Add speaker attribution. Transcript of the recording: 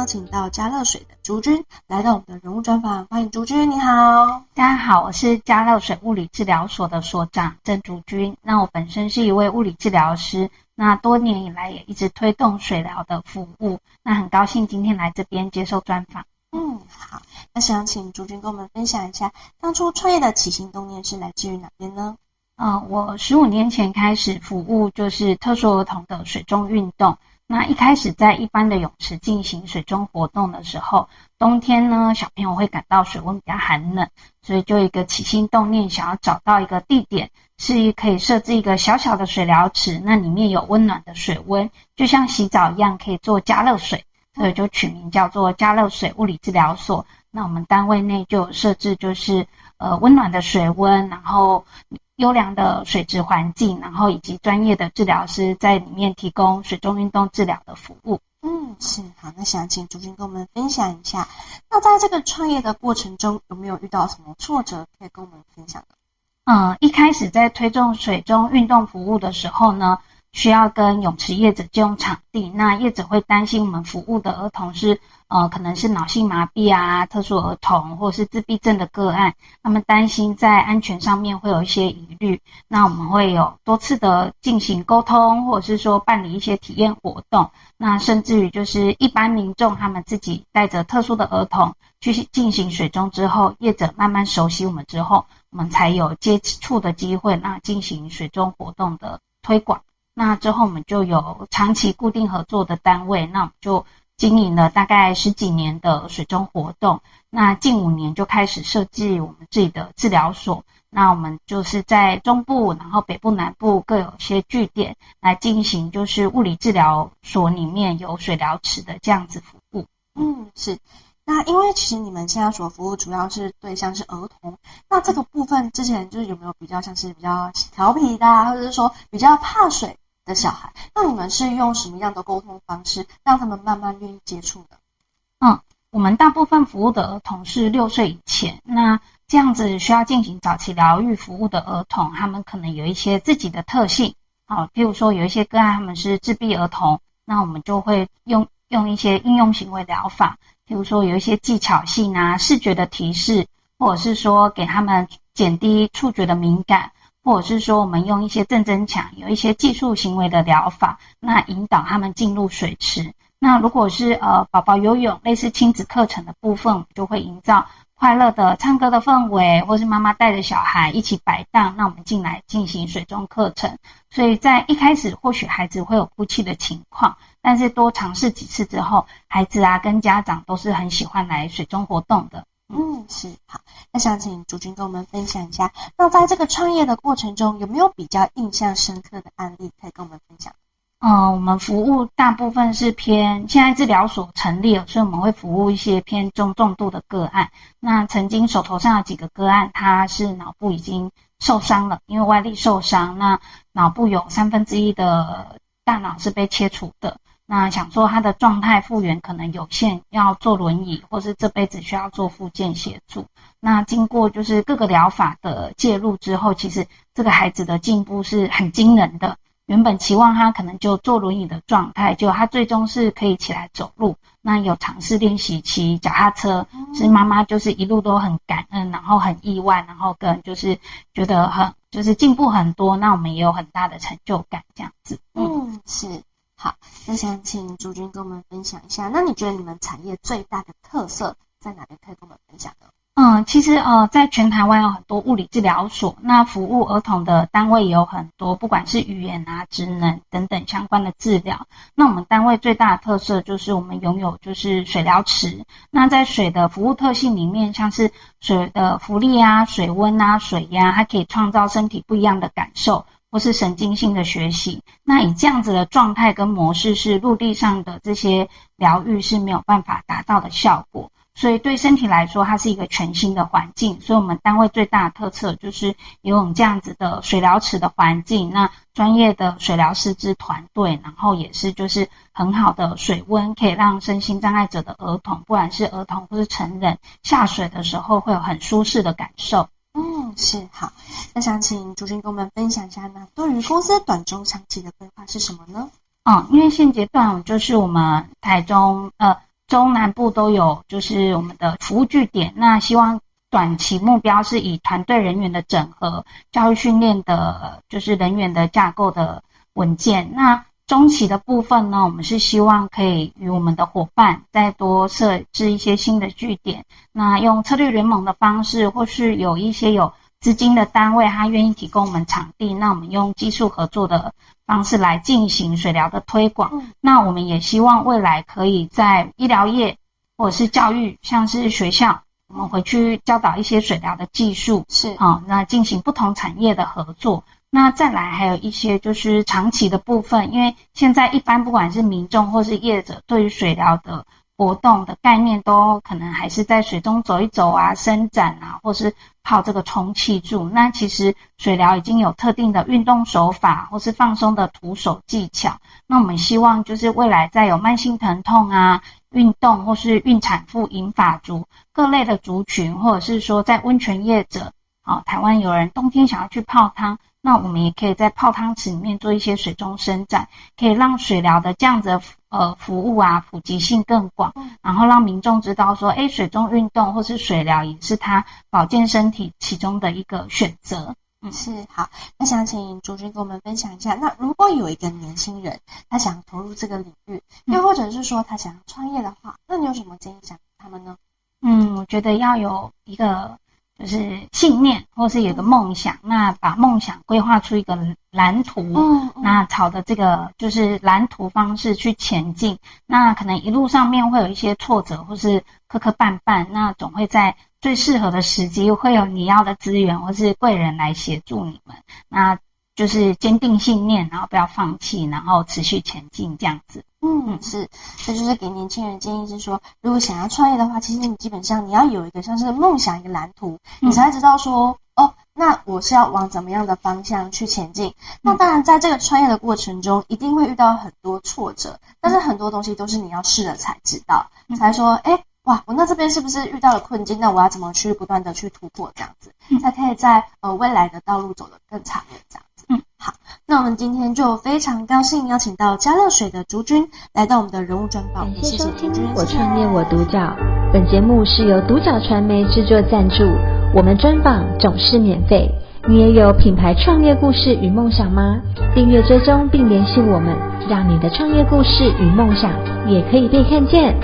Speaker 1: 邀请到加乐水的竹君来到我们的人物专访，欢迎竹君，你好。
Speaker 2: 大家好，我是加乐水物理治疗所的所长郑竹君。那我本身是一位物理治疗师。那多年以来也一直推动水疗的服务，那很高兴今天来这边接受专访。
Speaker 1: 嗯，好，那想请竹君跟我们分享一下，当初创业的起心动念是来自于哪边呢？
Speaker 2: 嗯、呃，我十五年前开始服务就是特殊儿童的水中运动。那一开始在一般的泳池进行水中活动的时候，冬天呢，小朋友会感到水温比较寒冷，所以就一个起心动念，想要找到一个地点，是可以设置一个小小的水疗池，那里面有温暖的水温，就像洗澡一样，可以做加热水，所以就取名叫做加热水物理治疗所。那我们单位内就设置，就是呃温暖的水温，然后优良的水质环境，然后以及专业的治疗师在里面提供水中运动治疗的服务。
Speaker 1: 嗯，是好，那想请竹君跟我们分享一下，那在这个创业的过程中，有没有遇到什么挫折可以跟我们分享的？
Speaker 2: 嗯，一开始在推动水中运动服务的时候呢，需要跟泳池业者借用场地，那业者会担心我们服务的儿童是呃可能是脑性麻痹啊、特殊儿童或者是自闭症的个案，他们担心在安全上面会有一些疑虑，那我们会有多次的进行沟通，或者是说办理一些体验活动，那甚至于就是一般民众他们自己带着特殊的儿童去进行水中之后，业者慢慢熟悉我们之后，我们才有接触的机会，那进行水中活动的推广。那之后我们就有长期固定合作的单位，那我们就经营了大概十几年的水中活动。那近五年就开始设计我们自己的治疗所。那我们就是在中部，然后北部、南部各有些据点来进行，就是物理治疗所里面有水疗池的这样子服务。
Speaker 1: 嗯，是。那因为其实你们现在所服务主要是对象是儿童，那这个部分之前就是有没有比较像是比较调皮的啊，或者是说比较怕水的小孩？那你们是用什么样的沟通方式让他们慢慢愿意接触的？
Speaker 2: 嗯，我们大部分服务的儿童是六岁以前，那这样子需要进行早期疗愈服务的儿童，他们可能有一些自己的特性，好，譬如说有一些个案他们是自闭儿童，那我们就会用用一些应用行为疗法。比如说有一些技巧性啊，视觉的提示，或者是说给他们减低触觉的敏感，或者是说我们用一些正增强，有一些技术行为的疗法，那引导他们进入水池。那如果是呃宝宝游泳，类似亲子课程的部分，就会营造快乐的唱歌的氛围，或是妈妈带着小孩一起摆荡，那我们进来进行水中课程。所以在一开始或许孩子会有哭泣的情况。但是多尝试几次之后，孩子啊跟家长都是很喜欢来水中活动的。
Speaker 1: 嗯，是好。那想请竹君跟我们分享一下，那在这个创业的过程中，有没有比较印象深刻的案例可以跟我们分享？
Speaker 2: 嗯，我们服务大部分是偏现在治疗所成立了，所以我们会服务一些偏中重度的个案。那曾经手头上有几个个案，他是脑部已经受伤了，因为外力受伤，那脑部有三分之一的大脑是被切除的。那想说他的状态复原可能有限，要坐轮椅，或是这辈子需要做复健协助。那经过就是各个疗法的介入之后，其实这个孩子的进步是很惊人的。原本期望他可能就坐轮椅的状态，就他最终是可以起来走路。那有尝试练习骑脚踏车，是妈妈就是一路都很感恩，然后很意外，然后跟就是觉得很就是进步很多。那我们也有很大的成就感，这样子。
Speaker 1: 嗯，是。好，那想请竹君跟我们分享一下，那你觉得你们产业最大的特色在哪边？可以跟我们分享的？
Speaker 2: 嗯，其实呃，在全台湾有很多物理治疗所，那服务儿童的单位也有很多，不管是语言啊、职能等等相关的治疗。那我们单位最大的特色就是我们拥有就是水疗池。那在水的服务特性里面，像是水的浮力啊、水温啊、水压，它可以创造身体不一样的感受。或是神经性的学习，那以这样子的状态跟模式，是陆地上的这些疗愈是没有办法达到的效果。所以对身体来说，它是一个全新的环境。所以我们单位最大的特色就是有我们这样子的水疗池的环境，那专业的水疗师资团队，然后也是就是很好的水温，可以让身心障碍者的儿童，不管是儿童或是成人，下水的时候会有很舒适的感受。
Speaker 1: 是好。那想请竹君跟我们分享一下呢，对于公司短中长期的规划是什么呢？
Speaker 2: 嗯，因为现阶段就是我们台中呃中南部都有就是我们的服务据点，那希望短期目标是以团队人员的整合、教育训练的，就是人员的架构的稳健。那中期的部分呢，我们是希望可以与我们的伙伴再多设置一些新的据点，那用策略联盟的方式，或是有一些有资金的单位，他愿意提供我们场地，那我们用技术合作的方式来进行水疗的推广。嗯、那我们也希望未来可以在医疗业或者是教育，像是学校，我们回去教导一些水疗的技术，
Speaker 1: 是
Speaker 2: 啊、哦，那进行不同产业的合作。那再来还有一些就是长期的部分，因为现在一般不管是民众或是业者，对于水疗的活动的概念都可能还是在水中走一走啊、伸展啊，或是泡这个充气柱。那其实水疗已经有特定的运动手法或是放松的徒手技巧。那我们希望就是未来再有慢性疼痛啊、运动或是孕产妇、银发族各类的族群，或者是说在温泉业者，啊，台湾有人冬天想要去泡汤。那我们也可以在泡汤池里面做一些水中伸展，可以让水疗的这样子的呃服务啊普及性更广，然后让民众知道说，哎，水中运动或是水疗也是他保健身体其中的一个选择。
Speaker 1: 嗯，是好。那想请朱君跟我们分享一下，那如果有一个年轻人他想投入这个领域，又或者是说他想要创业的话，那你有什么建议想他们呢？
Speaker 2: 嗯，我觉得要有一个。就是信念，或是有个梦想，那把梦想规划出一个蓝图，嗯，那朝着这个就是蓝图方式去前进。那可能一路上面会有一些挫折，或是磕磕绊绊，那总会在最适合的时机，会有你要的资源或是贵人来协助你们。那就是坚定信念，然后不要放弃，然后持续前进这样子。
Speaker 1: 嗯，是，这就是给年轻人建议是说，如果想要创业的话，其实你基本上你要有一个像是梦想一个蓝图，你才知道说，哦，那我是要往怎么样的方向去前进。那当然，在这个创业的过程中，一定会遇到很多挫折，但是很多东西都是你要试了才知道，才说，哎，哇，我那这边是不是遇到了困境？那我要怎么去不断的去突破这样子，才可以在呃未来的道路走得更长远这样。嗯，好，那我们今天就非常高兴邀请到加乐水的竹君来到我们的人物专访。
Speaker 3: 谢谢收听《我创业我独角》，本节目是由独角传媒制作赞助，我们专访总是免费。你也有品牌创业故事与梦想吗？订阅追踪并联系我们，让你的创业故事与梦想也可以被看见。